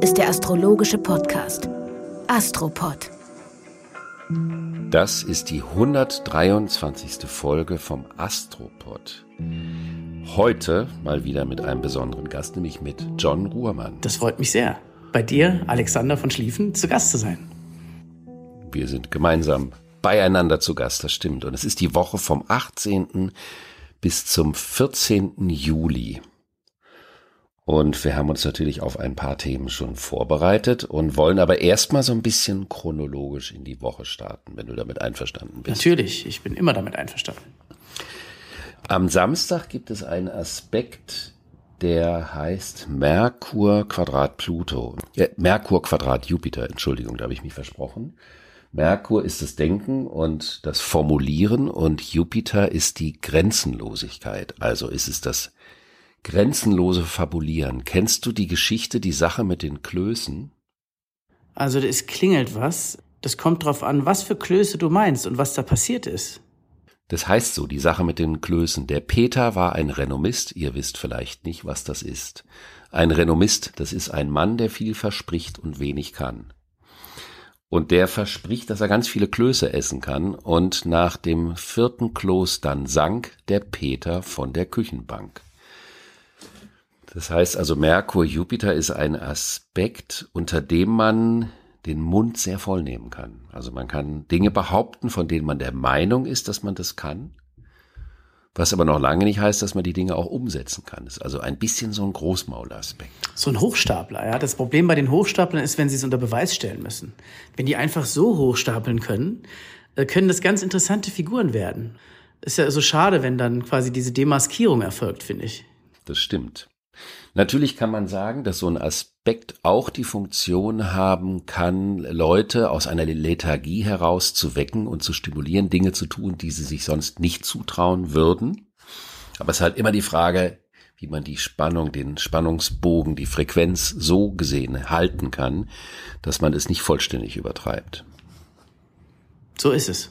Ist der astrologische Podcast Astropod. Das ist die 123. Folge vom Astropod. Heute mal wieder mit einem besonderen Gast, nämlich mit John Ruhrmann. Das freut mich sehr, bei dir, Alexander von Schlieffen, zu Gast zu sein. Wir sind gemeinsam beieinander zu Gast, das stimmt. Und es ist die Woche vom 18. bis zum 14. Juli. Und wir haben uns natürlich auf ein paar Themen schon vorbereitet und wollen aber erstmal so ein bisschen chronologisch in die Woche starten, wenn du damit einverstanden bist. Natürlich, ich bin immer damit einverstanden. Am Samstag gibt es einen Aspekt, der heißt Merkur Quadrat Pluto. Äh, Merkur Quadrat Jupiter, Entschuldigung, da habe ich mich versprochen. Merkur ist das Denken und das Formulieren und Jupiter ist die Grenzenlosigkeit. Also ist es das Grenzenlose Fabulieren. Kennst du die Geschichte, die Sache mit den Klößen? Also es klingelt was. Das kommt drauf an, was für Klöße du meinst und was da passiert ist. Das heißt so, die Sache mit den Klößen. Der Peter war ein Renommist, ihr wisst vielleicht nicht, was das ist. Ein Renommist, das ist ein Mann, der viel verspricht und wenig kann. Und der verspricht, dass er ganz viele Klöße essen kann, und nach dem vierten Kloß dann sank der Peter von der Küchenbank. Das heißt also, Merkur, Jupiter ist ein Aspekt, unter dem man den Mund sehr voll nehmen kann. Also man kann Dinge behaupten, von denen man der Meinung ist, dass man das kann, was aber noch lange nicht heißt, dass man die Dinge auch umsetzen kann. Das ist also ein bisschen so ein Großmaulaspekt. So ein Hochstapler, ja. Das Problem bei den Hochstaplern ist, wenn sie es unter Beweis stellen müssen. Wenn die einfach so hochstapeln können, äh, können das ganz interessante Figuren werden. Ist ja so schade, wenn dann quasi diese Demaskierung erfolgt, finde ich. Das stimmt. Natürlich kann man sagen, dass so ein Aspekt auch die Funktion haben kann, Leute aus einer Lethargie heraus zu wecken und zu stimulieren, Dinge zu tun, die sie sich sonst nicht zutrauen würden. Aber es ist halt immer die Frage, wie man die Spannung, den Spannungsbogen, die Frequenz so gesehen halten kann, dass man es nicht vollständig übertreibt. So ist es.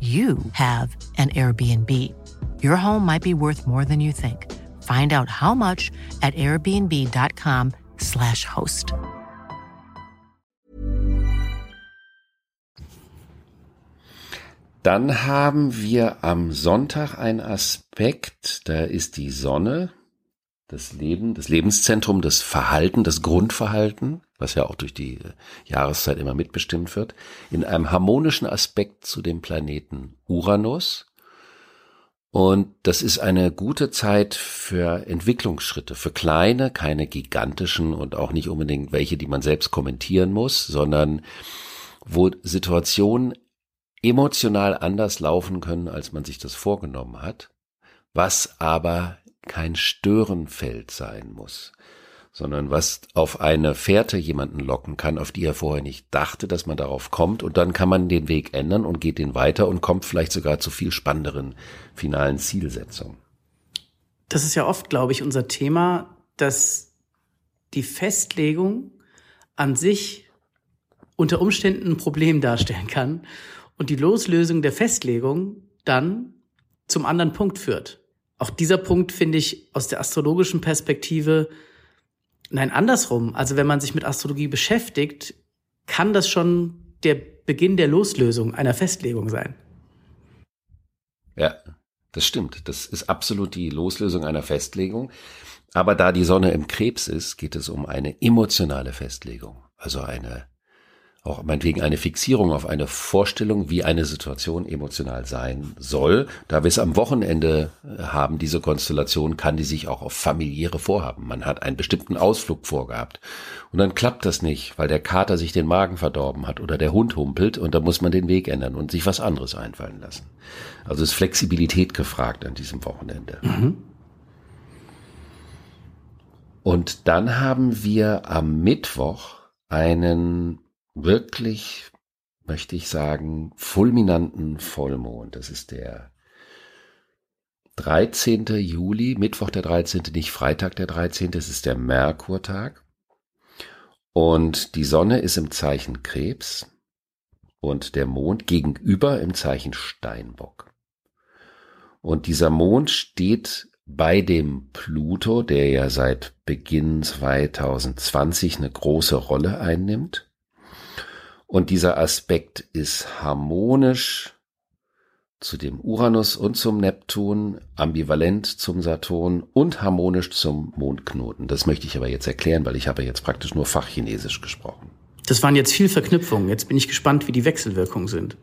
you have an Airbnb. Your home might be worth more than you think. Find out how much at airbnb.com/slash host. Dann haben wir am Sonntag einen Aspekt, da ist die Sonne, das Leben, das Lebenszentrum, das Verhalten, das Grundverhalten, was ja auch durch die äh, Jahreszeit immer mitbestimmt wird, in einem harmonischen Aspekt zu dem Planeten Uranus. Und das ist eine gute Zeit für Entwicklungsschritte, für kleine, keine gigantischen und auch nicht unbedingt welche, die man selbst kommentieren muss, sondern wo Situationen emotional anders laufen können, als man sich das vorgenommen hat, was aber kein Störenfeld sein muss, sondern was auf eine Fährte jemanden locken kann, auf die er vorher nicht dachte, dass man darauf kommt, und dann kann man den Weg ändern und geht den weiter und kommt vielleicht sogar zu viel spannenderen finalen Zielsetzungen. Das ist ja oft, glaube ich, unser Thema, dass die Festlegung an sich unter Umständen ein Problem darstellen kann und die Loslösung der Festlegung dann zum anderen Punkt führt. Auch dieser Punkt finde ich aus der astrologischen Perspektive, nein, andersrum. Also wenn man sich mit Astrologie beschäftigt, kann das schon der Beginn der Loslösung einer Festlegung sein. Ja, das stimmt. Das ist absolut die Loslösung einer Festlegung. Aber da die Sonne im Krebs ist, geht es um eine emotionale Festlegung. Also eine auch meinetwegen eine Fixierung auf eine Vorstellung, wie eine Situation emotional sein soll. Da wir es am Wochenende äh, haben, diese Konstellation, kann die sich auch auf familiäre Vorhaben. Man hat einen bestimmten Ausflug vorgehabt. Und dann klappt das nicht, weil der Kater sich den Magen verdorben hat oder der Hund humpelt und da muss man den Weg ändern und sich was anderes einfallen lassen. Also ist Flexibilität gefragt an diesem Wochenende. Mhm. Und dann haben wir am Mittwoch einen wirklich, möchte ich sagen, fulminanten Vollmond. Das ist der 13. Juli, Mittwoch der 13., nicht Freitag der 13., es ist der Merkurtag. Und die Sonne ist im Zeichen Krebs und der Mond gegenüber im Zeichen Steinbock. Und dieser Mond steht bei dem Pluto, der ja seit Beginn 2020 eine große Rolle einnimmt. Und dieser Aspekt ist harmonisch zu dem Uranus und zum Neptun, ambivalent zum Saturn und harmonisch zum Mondknoten. Das möchte ich aber jetzt erklären, weil ich habe jetzt praktisch nur Fachchinesisch gesprochen. Das waren jetzt viel Verknüpfungen. Jetzt bin ich gespannt, wie die Wechselwirkungen sind.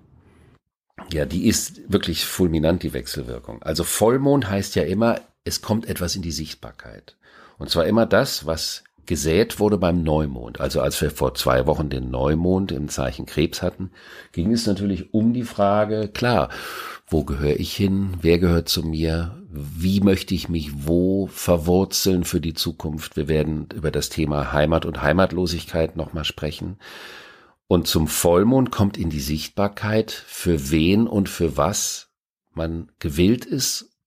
Ja, die ist wirklich fulminant, die Wechselwirkung. Also Vollmond heißt ja immer, es kommt etwas in die Sichtbarkeit. Und zwar immer das, was gesät wurde beim Neumond. Also als wir vor zwei Wochen den Neumond im Zeichen Krebs hatten, ging es natürlich um die Frage, klar, wo gehöre ich hin? Wer gehört zu mir? Wie möchte ich mich wo verwurzeln für die Zukunft? Wir werden über das Thema Heimat und Heimatlosigkeit nochmal sprechen. Und zum Vollmond kommt in die Sichtbarkeit, für wen und für was man gewillt ist,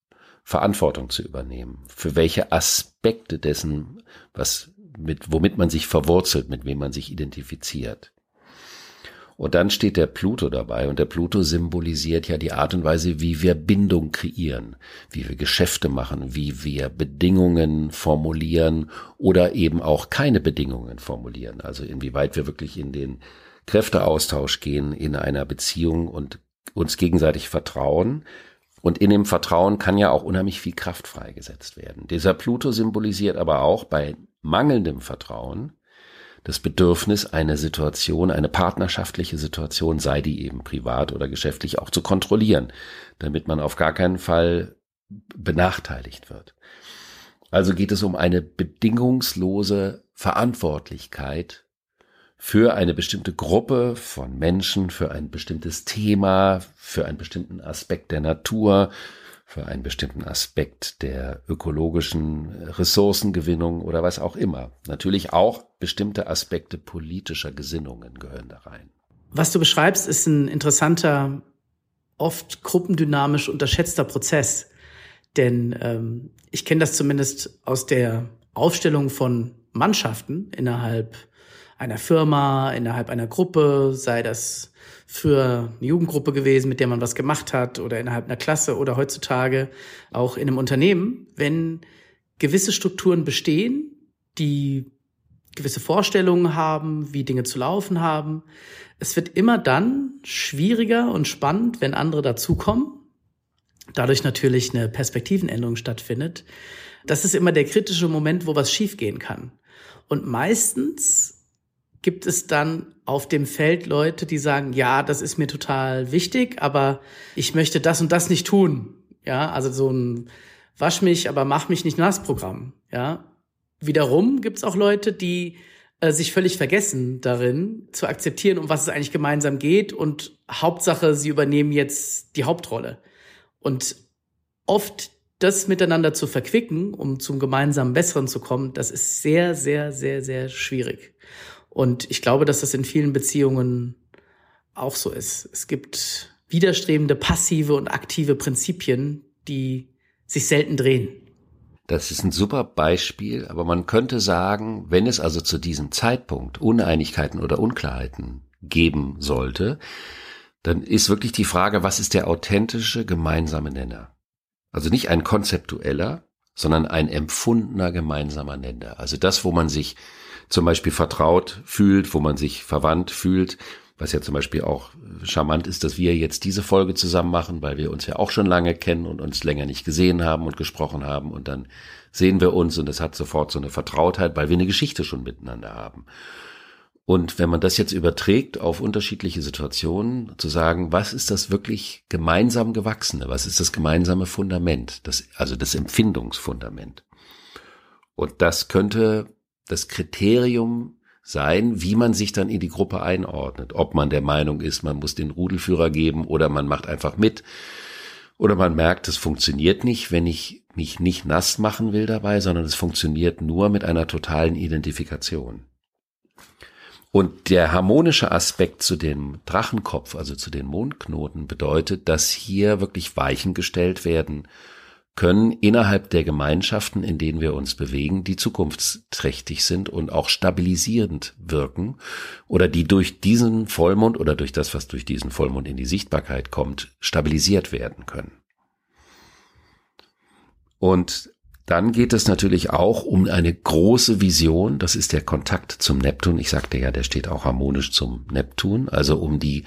Verantwortung zu übernehmen. Für welche Aspekte dessen, was mit, womit man sich verwurzelt, mit wem man sich identifiziert. Und dann steht der Pluto dabei und der Pluto symbolisiert ja die Art und Weise, wie wir Bindung kreieren, wie wir Geschäfte machen, wie wir Bedingungen formulieren oder eben auch keine Bedingungen formulieren. Also inwieweit wir wirklich in den Kräfteaustausch gehen in einer Beziehung und uns gegenseitig vertrauen. Und in dem Vertrauen kann ja auch unheimlich viel Kraft freigesetzt werden. Dieser Pluto symbolisiert aber auch bei mangelndem Vertrauen das Bedürfnis, eine Situation, eine partnerschaftliche Situation, sei die eben privat oder geschäftlich, auch zu kontrollieren, damit man auf gar keinen Fall benachteiligt wird. Also geht es um eine bedingungslose Verantwortlichkeit für eine bestimmte Gruppe von Menschen, für ein bestimmtes Thema, für einen bestimmten Aspekt der Natur, für einen bestimmten Aspekt der ökologischen Ressourcengewinnung oder was auch immer. Natürlich auch bestimmte Aspekte politischer Gesinnungen gehören da rein. Was du beschreibst, ist ein interessanter, oft gruppendynamisch unterschätzter Prozess. Denn ähm, ich kenne das zumindest aus der Aufstellung von Mannschaften innerhalb einer Firma, innerhalb einer Gruppe, sei das für eine Jugendgruppe gewesen, mit der man was gemacht hat oder innerhalb einer Klasse oder heutzutage auch in einem Unternehmen, wenn gewisse Strukturen bestehen, die gewisse Vorstellungen haben, wie Dinge zu laufen haben. Es wird immer dann schwieriger und spannend, wenn andere dazukommen. Dadurch natürlich eine Perspektivenänderung stattfindet. Das ist immer der kritische Moment, wo was schiefgehen kann. Und meistens gibt es dann auf dem Feld Leute, die sagen, ja, das ist mir total wichtig, aber ich möchte das und das nicht tun. Ja, also so ein Wasch mich, aber mach mich nicht nass Programm. Ja, wiederum gibt es auch Leute, die äh, sich völlig vergessen darin zu akzeptieren, um was es eigentlich gemeinsam geht und Hauptsache, sie übernehmen jetzt die Hauptrolle. Und oft das miteinander zu verquicken, um zum gemeinsamen Besseren zu kommen, das ist sehr, sehr, sehr, sehr schwierig. Und ich glaube, dass das in vielen Beziehungen auch so ist. Es gibt widerstrebende passive und aktive Prinzipien, die sich selten drehen. Das ist ein super Beispiel, aber man könnte sagen, wenn es also zu diesem Zeitpunkt Uneinigkeiten oder Unklarheiten geben sollte, dann ist wirklich die Frage, was ist der authentische gemeinsame Nenner? Also nicht ein konzeptueller, sondern ein empfundener gemeinsamer Nenner. Also das, wo man sich zum Beispiel vertraut fühlt, wo man sich verwandt fühlt, was ja zum Beispiel auch charmant ist, dass wir jetzt diese Folge zusammen machen, weil wir uns ja auch schon lange kennen und uns länger nicht gesehen haben und gesprochen haben und dann sehen wir uns und es hat sofort so eine Vertrautheit, weil wir eine Geschichte schon miteinander haben. Und wenn man das jetzt überträgt auf unterschiedliche Situationen, zu sagen, was ist das wirklich gemeinsam gewachsene? Was ist das gemeinsame Fundament? Das, also das Empfindungsfundament. Und das könnte das Kriterium sein, wie man sich dann in die Gruppe einordnet. Ob man der Meinung ist, man muss den Rudelführer geben oder man macht einfach mit. Oder man merkt, es funktioniert nicht, wenn ich mich nicht nass machen will dabei, sondern es funktioniert nur mit einer totalen Identifikation. Und der harmonische Aspekt zu dem Drachenkopf, also zu den Mondknoten, bedeutet, dass hier wirklich Weichen gestellt werden können innerhalb der Gemeinschaften, in denen wir uns bewegen, die zukunftsträchtig sind und auch stabilisierend wirken oder die durch diesen Vollmond oder durch das, was durch diesen Vollmond in die Sichtbarkeit kommt, stabilisiert werden können. Und dann geht es natürlich auch um eine große Vision, das ist der Kontakt zum Neptun. Ich sagte ja, der steht auch harmonisch zum Neptun, also um die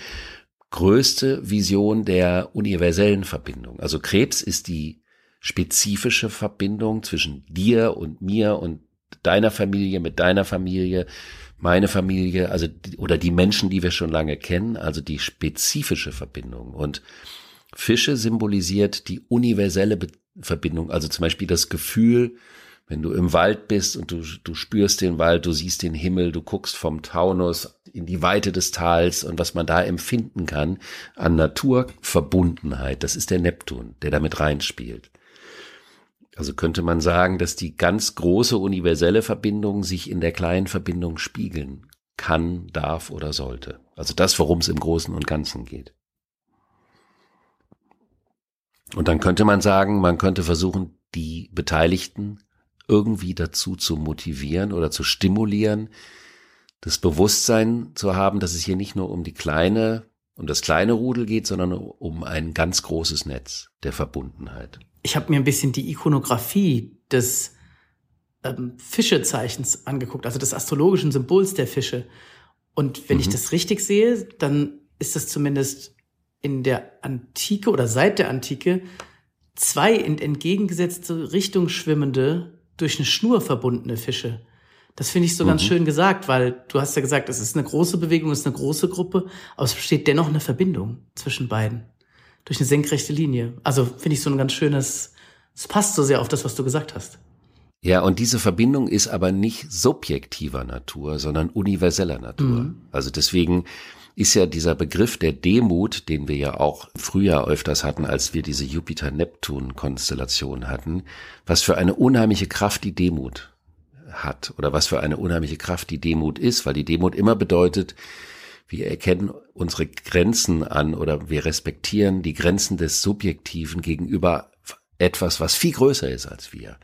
größte Vision der universellen Verbindung. Also Krebs ist die spezifische Verbindung zwischen dir und mir und deiner Familie mit deiner Familie, meine Familie, also oder die Menschen, die wir schon lange kennen, also die spezifische Verbindung. Und Fische symbolisiert die universelle Be Verbindung, also zum Beispiel das Gefühl, wenn du im Wald bist und du, du spürst den Wald, du siehst den Himmel, du guckst vom Taunus in die Weite des Tals und was man da empfinden kann an Naturverbundenheit, das ist der Neptun, der damit reinspielt. Also könnte man sagen, dass die ganz große universelle Verbindung sich in der kleinen Verbindung spiegeln kann, darf oder sollte. Also das, worum es im Großen und Ganzen geht. Und dann könnte man sagen, man könnte versuchen, die Beteiligten irgendwie dazu zu motivieren oder zu stimulieren, das Bewusstsein zu haben, dass es hier nicht nur um die kleine, um das kleine Rudel geht, sondern um ein ganz großes Netz der Verbundenheit. Ich habe mir ein bisschen die Ikonografie des ähm, Fischezeichens angeguckt, also des astrologischen Symbols der Fische. Und wenn mhm. ich das richtig sehe, dann ist das zumindest in der Antike oder seit der Antike zwei in entgegengesetzte Richtung schwimmende, durch eine Schnur verbundene Fische. Das finde ich so mhm. ganz schön gesagt, weil du hast ja gesagt, es ist eine große Bewegung, es ist eine große Gruppe, aber es besteht dennoch eine Verbindung zwischen beiden. Durch eine senkrechte Linie. Also finde ich so ein ganz schönes, es passt so sehr auf das, was du gesagt hast. Ja, und diese Verbindung ist aber nicht subjektiver Natur, sondern universeller Natur. Mhm. Also deswegen ist ja dieser Begriff der Demut, den wir ja auch früher öfters hatten, als wir diese Jupiter-Neptun-Konstellation hatten, was für eine unheimliche Kraft die Demut hat oder was für eine unheimliche Kraft die Demut ist, weil die Demut immer bedeutet, wir erkennen unsere Grenzen an oder wir respektieren die Grenzen des Subjektiven gegenüber etwas, was viel größer ist als wir.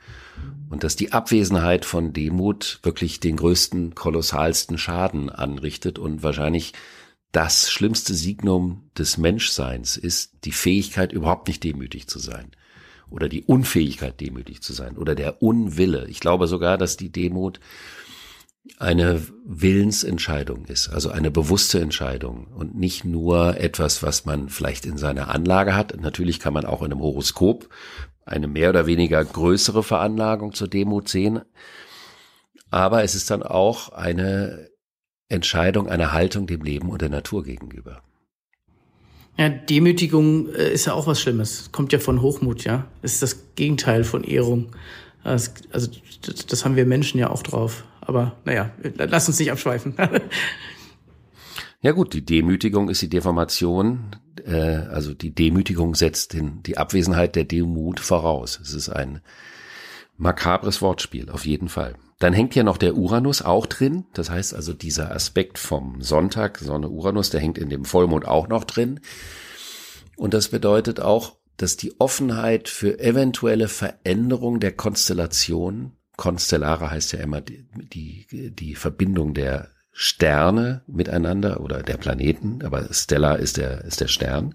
Und dass die Abwesenheit von Demut wirklich den größten, kolossalsten Schaden anrichtet und wahrscheinlich das schlimmste Signum des Menschseins ist die Fähigkeit, überhaupt nicht demütig zu sein. Oder die Unfähigkeit, demütig zu sein. Oder der Unwille. Ich glaube sogar, dass die Demut eine Willensentscheidung ist, also eine bewusste Entscheidung und nicht nur etwas, was man vielleicht in seiner Anlage hat. Natürlich kann man auch in einem Horoskop eine mehr oder weniger größere Veranlagung zur Demut sehen, aber es ist dann auch eine Entscheidung, eine Haltung dem Leben und der Natur gegenüber. Ja, Demütigung äh, ist ja auch was Schlimmes. Kommt ja von Hochmut, ja. Das ist das Gegenteil von Ehrung. Also, das, das haben wir Menschen ja auch drauf. Aber naja, lass uns nicht abschweifen. ja gut, die Demütigung ist die Deformation. Äh, also die Demütigung setzt den, die Abwesenheit der Demut voraus. Es ist ein makabres Wortspiel, auf jeden Fall. Dann hängt hier noch der Uranus auch drin. Das heißt also, dieser Aspekt vom Sonntag, Sonne Uranus, der hängt in dem Vollmond auch noch drin. Und das bedeutet auch, dass die Offenheit für eventuelle Veränderung der Konstellation, Konstellare heißt ja immer die, die, die Verbindung der Sterne miteinander oder der Planeten, aber Stellar ist der, ist der Stern.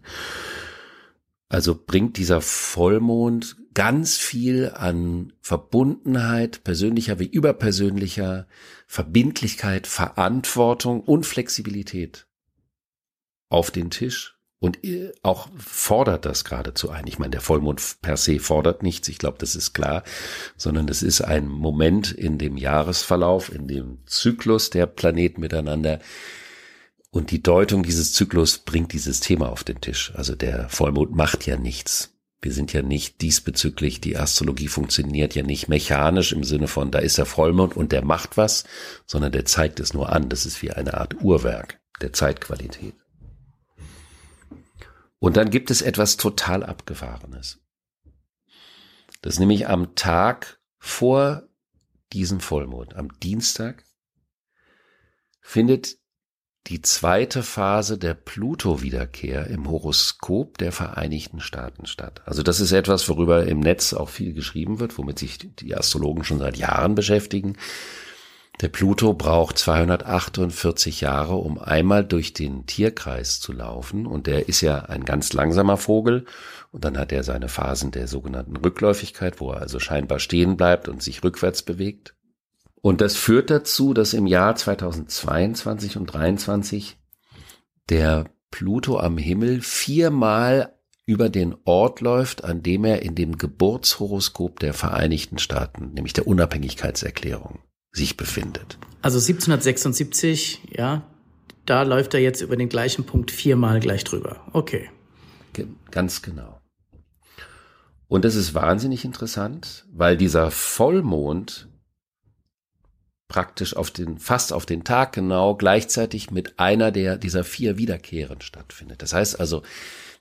Also bringt dieser Vollmond ganz viel an Verbundenheit, persönlicher wie überpersönlicher, Verbindlichkeit, Verantwortung und Flexibilität auf den Tisch und auch fordert das geradezu ein. Ich meine, der Vollmond per se fordert nichts, ich glaube, das ist klar, sondern es ist ein Moment in dem Jahresverlauf, in dem Zyklus der Planeten miteinander, und die Deutung dieses Zyklus bringt dieses Thema auf den Tisch. Also der Vollmond macht ja nichts. Wir sind ja nicht diesbezüglich, die Astrologie funktioniert ja nicht mechanisch im Sinne von, da ist der Vollmond und der macht was, sondern der zeigt es nur an. Das ist wie eine Art Uhrwerk der Zeitqualität. Und dann gibt es etwas total Abgefahrenes. Das ist nämlich am Tag vor diesem Vollmond, am Dienstag, findet die zweite Phase der Pluto-Wiederkehr im Horoskop der Vereinigten Staaten statt. Also das ist etwas, worüber im Netz auch viel geschrieben wird, womit sich die Astrologen schon seit Jahren beschäftigen. Der Pluto braucht 248 Jahre, um einmal durch den Tierkreis zu laufen. Und der ist ja ein ganz langsamer Vogel. Und dann hat er seine Phasen der sogenannten Rückläufigkeit, wo er also scheinbar stehen bleibt und sich rückwärts bewegt. Und das führt dazu, dass im Jahr 2022 und 2023 der Pluto am Himmel viermal über den Ort läuft, an dem er in dem Geburtshoroskop der Vereinigten Staaten, nämlich der Unabhängigkeitserklärung, sich befindet. Also 1776, ja, da läuft er jetzt über den gleichen Punkt viermal gleich drüber. Okay. Ganz genau. Und das ist wahnsinnig interessant, weil dieser Vollmond praktisch auf den, fast auf den Tag genau gleichzeitig mit einer der, dieser vier Wiederkehren stattfindet. Das heißt also,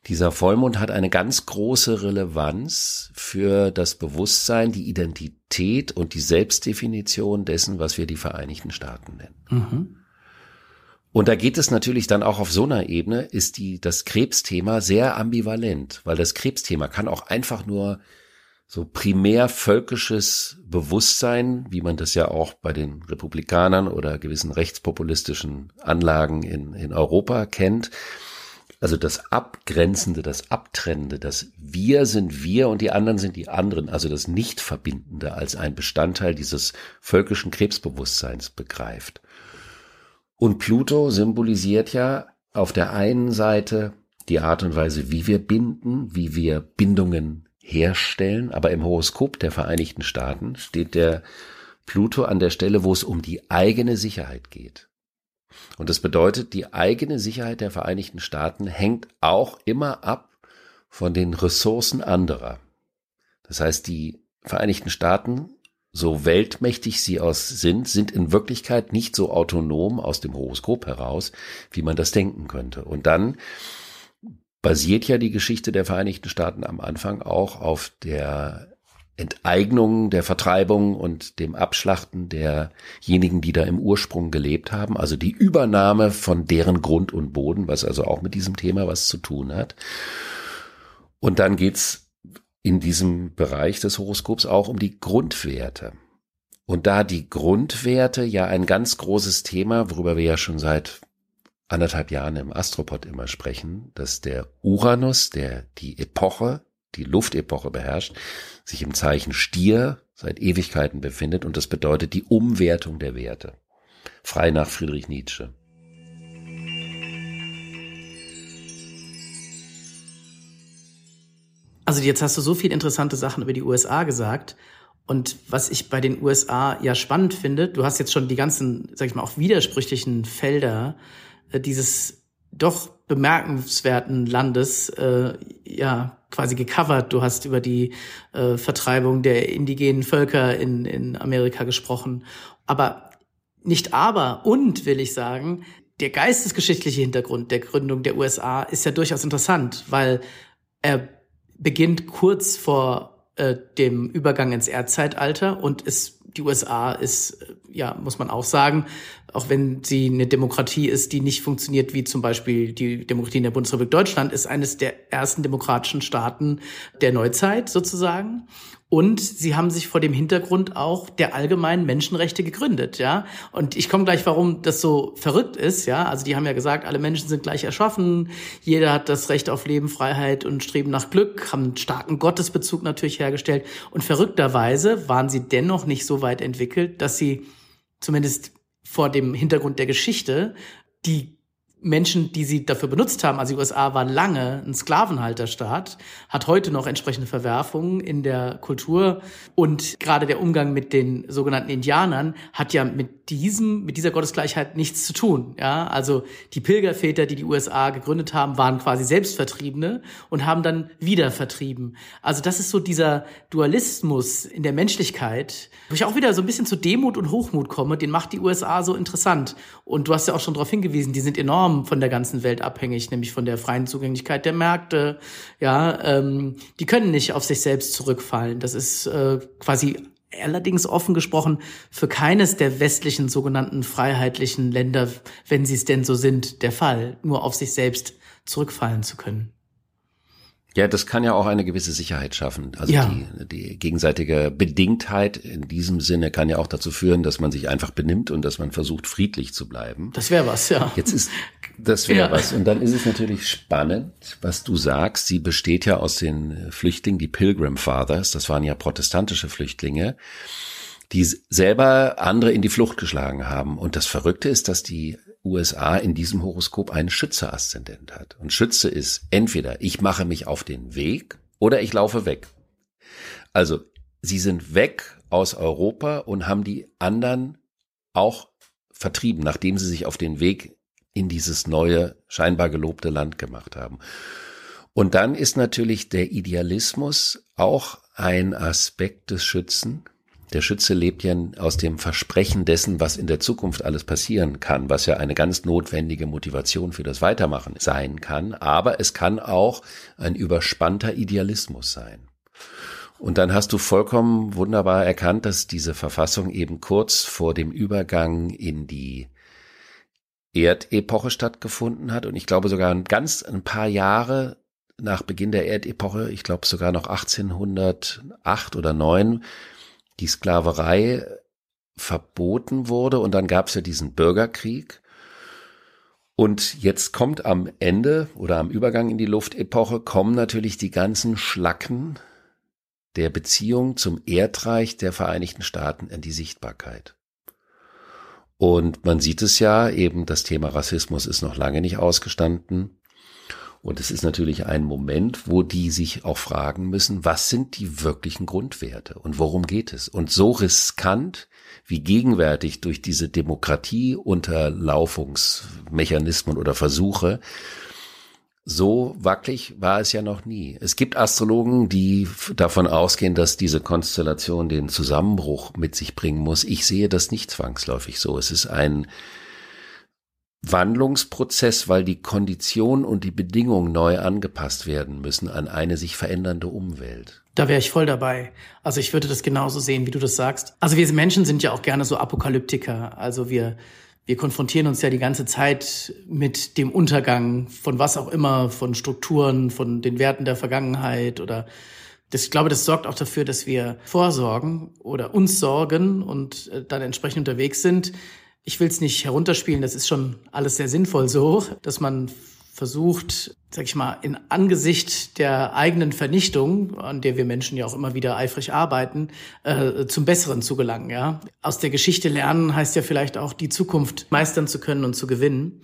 dieser Vollmond hat eine ganz große Relevanz für das Bewusstsein, die Identität und die Selbstdefinition dessen, was wir die Vereinigten Staaten nennen. Mhm. Und da geht es natürlich dann auch auf so einer Ebene, ist die, das Krebsthema sehr ambivalent, weil das Krebsthema kann auch einfach nur so primär völkisches Bewusstsein, wie man das ja auch bei den Republikanern oder gewissen rechtspopulistischen Anlagen in, in Europa kennt, also das Abgrenzende, das Abtrennende, das Wir sind wir und die anderen sind die anderen, also das Nicht-Verbindende als ein Bestandteil dieses völkischen Krebsbewusstseins begreift. Und Pluto symbolisiert ja auf der einen Seite die Art und Weise, wie wir binden, wie wir Bindungen herstellen, aber im Horoskop der Vereinigten Staaten steht der Pluto an der Stelle, wo es um die eigene Sicherheit geht. Und das bedeutet, die eigene Sicherheit der Vereinigten Staaten hängt auch immer ab von den Ressourcen anderer. Das heißt, die Vereinigten Staaten, so weltmächtig sie aus sind, sind in Wirklichkeit nicht so autonom aus dem Horoskop heraus, wie man das denken könnte. Und dann basiert ja die Geschichte der Vereinigten Staaten am Anfang auch auf der Enteignung, der Vertreibung und dem Abschlachten derjenigen, die da im Ursprung gelebt haben, also die Übernahme von deren Grund und Boden, was also auch mit diesem Thema was zu tun hat. Und dann geht's in diesem Bereich des Horoskops auch um die Grundwerte. Und da die Grundwerte ja ein ganz großes Thema, worüber wir ja schon seit anderthalb Jahren im Astropod immer sprechen, dass der Uranus, der die Epoche die Luftepoche beherrscht, sich im Zeichen Stier seit Ewigkeiten befindet und das bedeutet die Umwertung der Werte. Frei nach Friedrich Nietzsche. Also jetzt hast du so viele interessante Sachen über die USA gesagt. Und was ich bei den USA ja spannend finde, du hast jetzt schon die ganzen, sag ich mal, auch widersprüchlichen Felder äh, dieses doch bemerkenswerten Landes äh, ja quasi gecovert. Du hast über die äh, Vertreibung der indigenen Völker in, in Amerika gesprochen. Aber nicht aber und will ich sagen, der geistesgeschichtliche Hintergrund der Gründung der USA ist ja durchaus interessant, weil er beginnt kurz vor äh, dem Übergang ins Erdzeitalter und ist die USA ist, äh, ja, muss man auch sagen, auch wenn sie eine Demokratie ist, die nicht funktioniert wie zum Beispiel die Demokratie in der Bundesrepublik Deutschland, ist eines der ersten demokratischen Staaten der Neuzeit sozusagen. Und sie haben sich vor dem Hintergrund auch der allgemeinen Menschenrechte gegründet, ja. Und ich komme gleich, warum das so verrückt ist, ja. Also die haben ja gesagt, alle Menschen sind gleich erschaffen, jeder hat das Recht auf Leben, Freiheit und Streben nach Glück, haben einen starken Gottesbezug natürlich hergestellt. Und verrückterweise waren sie dennoch nicht so weit entwickelt, dass sie zumindest vor dem Hintergrund der Geschichte die Menschen, die sie dafür benutzt haben, also die USA war lange ein Sklavenhalterstaat, hat heute noch entsprechende Verwerfungen in der Kultur und gerade der Umgang mit den sogenannten Indianern hat ja mit diesem, mit dieser Gottesgleichheit nichts zu tun. Ja, also die Pilgerväter, die die USA gegründet haben, waren quasi Selbstvertriebene und haben dann wieder vertrieben. Also das ist so dieser Dualismus in der Menschlichkeit, wo ich auch wieder so ein bisschen zu Demut und Hochmut komme, den macht die USA so interessant. Und du hast ja auch schon darauf hingewiesen, die sind enorm enorm von der ganzen Welt abhängig, nämlich von der freien Zugänglichkeit der Märkte. Ja, ähm, die können nicht auf sich selbst zurückfallen. Das ist äh, quasi allerdings offen gesprochen für keines der westlichen sogenannten freiheitlichen Länder, wenn sie es denn so sind, der Fall, nur auf sich selbst zurückfallen zu können. Ja, das kann ja auch eine gewisse Sicherheit schaffen. Also ja. die, die gegenseitige Bedingtheit in diesem Sinne kann ja auch dazu führen, dass man sich einfach benimmt und dass man versucht, friedlich zu bleiben. Das wäre was, ja. Jetzt ist, das wäre ja. was. Und dann ist es natürlich spannend, was du sagst. Sie besteht ja aus den Flüchtlingen, die Pilgrim Fathers. Das waren ja protestantische Flüchtlinge die selber andere in die Flucht geschlagen haben. Und das Verrückte ist, dass die USA in diesem Horoskop einen Schütze-Aszendent hat. Und Schütze ist entweder ich mache mich auf den Weg oder ich laufe weg. Also sie sind weg aus Europa und haben die anderen auch vertrieben, nachdem sie sich auf den Weg in dieses neue, scheinbar gelobte Land gemacht haben. Und dann ist natürlich der Idealismus auch ein Aspekt des Schützen, der Schütze lebt ja aus dem Versprechen dessen, was in der Zukunft alles passieren kann, was ja eine ganz notwendige Motivation für das Weitermachen sein kann. Aber es kann auch ein überspannter Idealismus sein. Und dann hast du vollkommen wunderbar erkannt, dass diese Verfassung eben kurz vor dem Übergang in die Erdepoche stattgefunden hat. Und ich glaube sogar ein ganz ein paar Jahre nach Beginn der Erdepoche, ich glaube sogar noch 1808 oder 9, die Sklaverei verboten wurde und dann gab es ja diesen Bürgerkrieg. Und jetzt kommt am Ende oder am Übergang in die Luftepoche kommen natürlich die ganzen Schlacken der Beziehung zum Erdreich der Vereinigten Staaten in die Sichtbarkeit. Und man sieht es ja, eben das Thema Rassismus ist noch lange nicht ausgestanden. Und es ist natürlich ein Moment, wo die sich auch fragen müssen, was sind die wirklichen Grundwerte und worum geht es? Und so riskant wie gegenwärtig durch diese Demokratie-Unterlaufungsmechanismen oder Versuche, so wackelig war es ja noch nie. Es gibt Astrologen, die davon ausgehen, dass diese Konstellation den Zusammenbruch mit sich bringen muss. Ich sehe das nicht zwangsläufig so. Es ist ein Wandlungsprozess, weil die Konditionen und die Bedingungen neu angepasst werden müssen an eine sich verändernde Umwelt. Da wäre ich voll dabei. Also ich würde das genauso sehen, wie du das sagst. Also wir Menschen sind ja auch gerne so Apokalyptiker. Also wir, wir konfrontieren uns ja die ganze Zeit mit dem Untergang von was auch immer, von Strukturen, von den Werten der Vergangenheit oder das, ich glaube, das sorgt auch dafür, dass wir vorsorgen oder uns sorgen und äh, dann entsprechend unterwegs sind ich will es nicht herunterspielen, das ist schon alles sehr sinnvoll so, dass man versucht, sag ich mal, in Angesicht der eigenen Vernichtung, an der wir Menschen ja auch immer wieder eifrig arbeiten, äh, zum Besseren zu gelangen. Ja, aus der Geschichte lernen heißt ja vielleicht auch die Zukunft meistern zu können und zu gewinnen.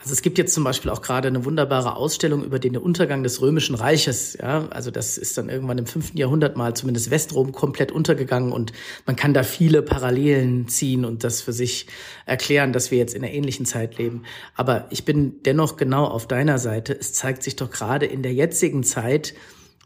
Also es gibt jetzt zum Beispiel auch gerade eine wunderbare Ausstellung über den Untergang des Römischen Reiches. Ja, also das ist dann irgendwann im fünften Jahrhundert mal zumindest Westrom komplett untergegangen und man kann da viele Parallelen ziehen und das für sich erklären, dass wir jetzt in einer ähnlichen Zeit leben. Aber ich bin dennoch genau auf deiner Seite. Es zeigt sich doch gerade in der jetzigen Zeit,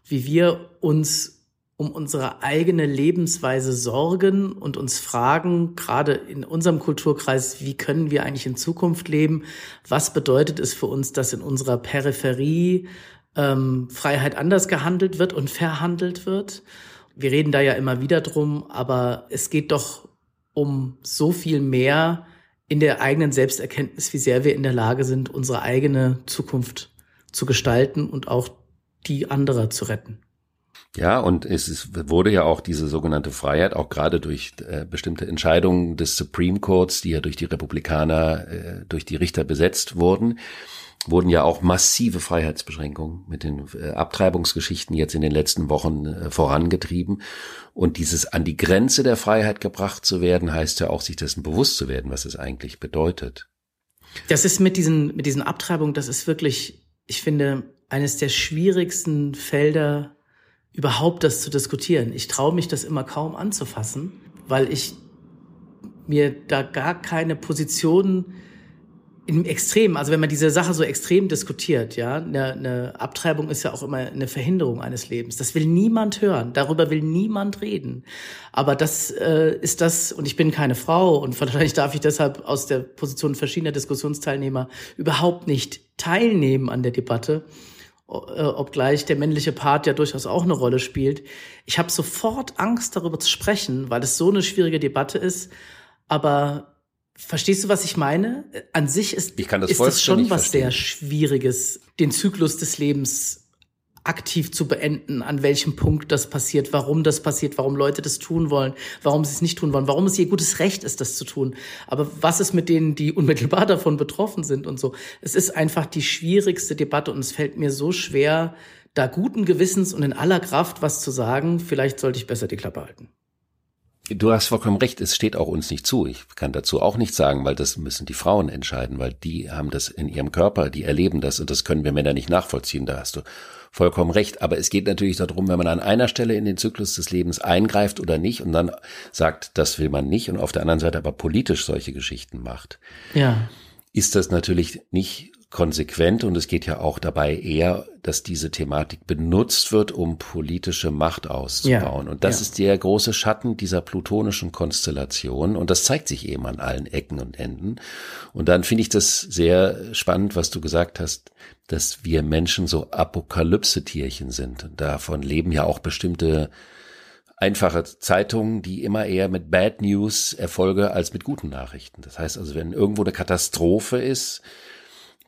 wie wir uns um unsere eigene Lebensweise sorgen und uns fragen, gerade in unserem Kulturkreis, wie können wir eigentlich in Zukunft leben? Was bedeutet es für uns, dass in unserer Peripherie ähm, Freiheit anders gehandelt wird und verhandelt wird? Wir reden da ja immer wieder drum, aber es geht doch um so viel mehr in der eigenen Selbsterkenntnis, wie sehr wir in der Lage sind, unsere eigene Zukunft zu gestalten und auch die anderer zu retten. Ja, und es ist, wurde ja auch diese sogenannte Freiheit, auch gerade durch äh, bestimmte Entscheidungen des Supreme Courts, die ja durch die Republikaner, äh, durch die Richter besetzt wurden, wurden ja auch massive Freiheitsbeschränkungen mit den äh, Abtreibungsgeschichten jetzt in den letzten Wochen äh, vorangetrieben. Und dieses an die Grenze der Freiheit gebracht zu werden, heißt ja auch, sich dessen bewusst zu werden, was es eigentlich bedeutet. Das ist mit diesen, mit diesen Abtreibungen, das ist wirklich, ich finde, eines der schwierigsten Felder überhaupt das zu diskutieren. Ich traue mich das immer kaum anzufassen, weil ich mir da gar keine Position im Extrem, also wenn man diese Sache so extrem diskutiert, ja, eine, eine Abtreibung ist ja auch immer eine Verhinderung eines Lebens. Das will niemand hören, darüber will niemand reden. Aber das äh, ist das, und ich bin keine Frau und wahrscheinlich darf ich deshalb aus der Position verschiedener Diskussionsteilnehmer überhaupt nicht teilnehmen an der Debatte, obgleich der männliche Part ja durchaus auch eine Rolle spielt. Ich habe sofort Angst, darüber zu sprechen, weil es so eine schwierige Debatte ist. Aber Verstehst du, was ich meine? An sich ist, ich kann das ist das schon was verstehen. sehr Schwieriges, den Zyklus des Lebens aktiv zu beenden, an welchem Punkt das passiert, warum das passiert, warum Leute das tun wollen, warum sie es nicht tun wollen, warum es ihr gutes Recht ist, das zu tun. Aber was ist mit denen, die unmittelbar davon betroffen sind und so? Es ist einfach die schwierigste Debatte und es fällt mir so schwer, da guten Gewissens und in aller Kraft was zu sagen. Vielleicht sollte ich besser die Klappe halten. Du hast vollkommen recht, es steht auch uns nicht zu. Ich kann dazu auch nichts sagen, weil das müssen die Frauen entscheiden, weil die haben das in ihrem Körper, die erleben das und das können wir Männer nicht nachvollziehen. Da hast du vollkommen recht. Aber es geht natürlich darum, wenn man an einer Stelle in den Zyklus des Lebens eingreift oder nicht und dann sagt, das will man nicht und auf der anderen Seite aber politisch solche Geschichten macht. Ja. Ist das natürlich nicht konsequent und es geht ja auch dabei eher, dass diese Thematik benutzt wird, um politische Macht auszubauen. Ja, und das ja. ist der große Schatten dieser plutonischen Konstellation und das zeigt sich eben an allen Ecken und Enden. Und dann finde ich das sehr spannend, was du gesagt hast, dass wir Menschen so Apokalypse-Tierchen sind. Und davon leben ja auch bestimmte einfache Zeitungen, die immer eher mit Bad News Erfolge als mit guten Nachrichten. Das heißt also, wenn irgendwo eine Katastrophe ist,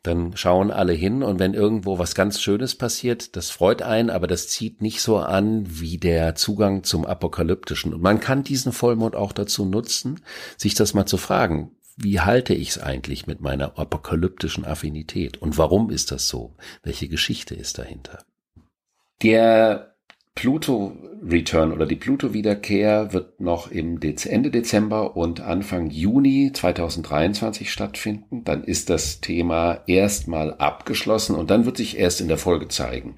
dann schauen alle hin und wenn irgendwo was ganz Schönes passiert, das freut einen, aber das zieht nicht so an wie der Zugang zum Apokalyptischen. Und man kann diesen Vollmond auch dazu nutzen, sich das mal zu fragen. Wie halte ich es eigentlich mit meiner apokalyptischen Affinität? Und warum ist das so? Welche Geschichte ist dahinter? Der Pluto-Return oder die Pluto-Wiederkehr wird noch im Dez Ende Dezember und Anfang Juni 2023 stattfinden. Dann ist das Thema erstmal abgeschlossen und dann wird sich erst in der Folge zeigen,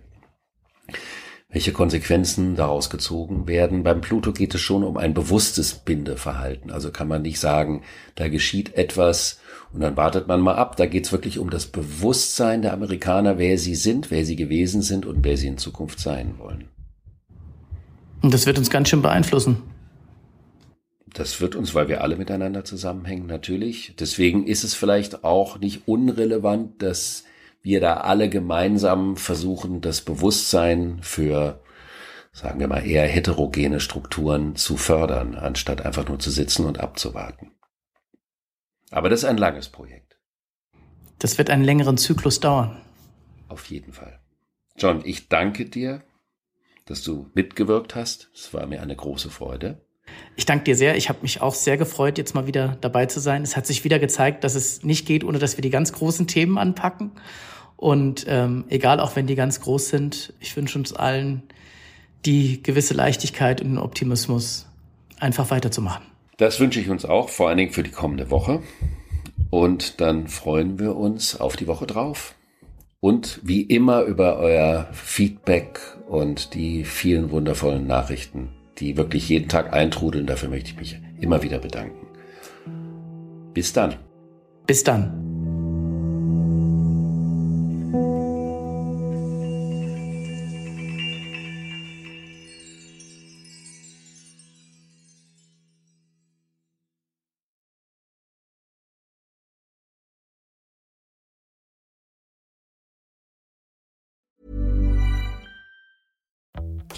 welche Konsequenzen daraus gezogen werden. Beim Pluto geht es schon um ein bewusstes Bindeverhalten. Also kann man nicht sagen, da geschieht etwas und dann wartet man mal ab. Da geht es wirklich um das Bewusstsein der Amerikaner, wer sie sind, wer sie gewesen sind und wer sie in Zukunft sein wollen. Und das wird uns ganz schön beeinflussen. Das wird uns, weil wir alle miteinander zusammenhängen, natürlich. Deswegen ist es vielleicht auch nicht unrelevant, dass wir da alle gemeinsam versuchen, das Bewusstsein für, sagen wir mal, eher heterogene Strukturen zu fördern, anstatt einfach nur zu sitzen und abzuwarten. Aber das ist ein langes Projekt. Das wird einen längeren Zyklus dauern. Auf jeden Fall. John, ich danke dir dass du mitgewirkt hast. Es war mir eine große Freude. Ich danke dir sehr. Ich habe mich auch sehr gefreut, jetzt mal wieder dabei zu sein. Es hat sich wieder gezeigt, dass es nicht geht, ohne dass wir die ganz großen Themen anpacken. Und ähm, egal, auch wenn die ganz groß sind, ich wünsche uns allen die gewisse Leichtigkeit und den Optimismus, einfach weiterzumachen. Das wünsche ich uns auch, vor allen Dingen für die kommende Woche. Und dann freuen wir uns auf die Woche drauf und wie immer über euer Feedback und die vielen wundervollen Nachrichten, die wirklich jeden Tag eintrudeln. Dafür möchte ich mich immer wieder bedanken. Bis dann. Bis dann.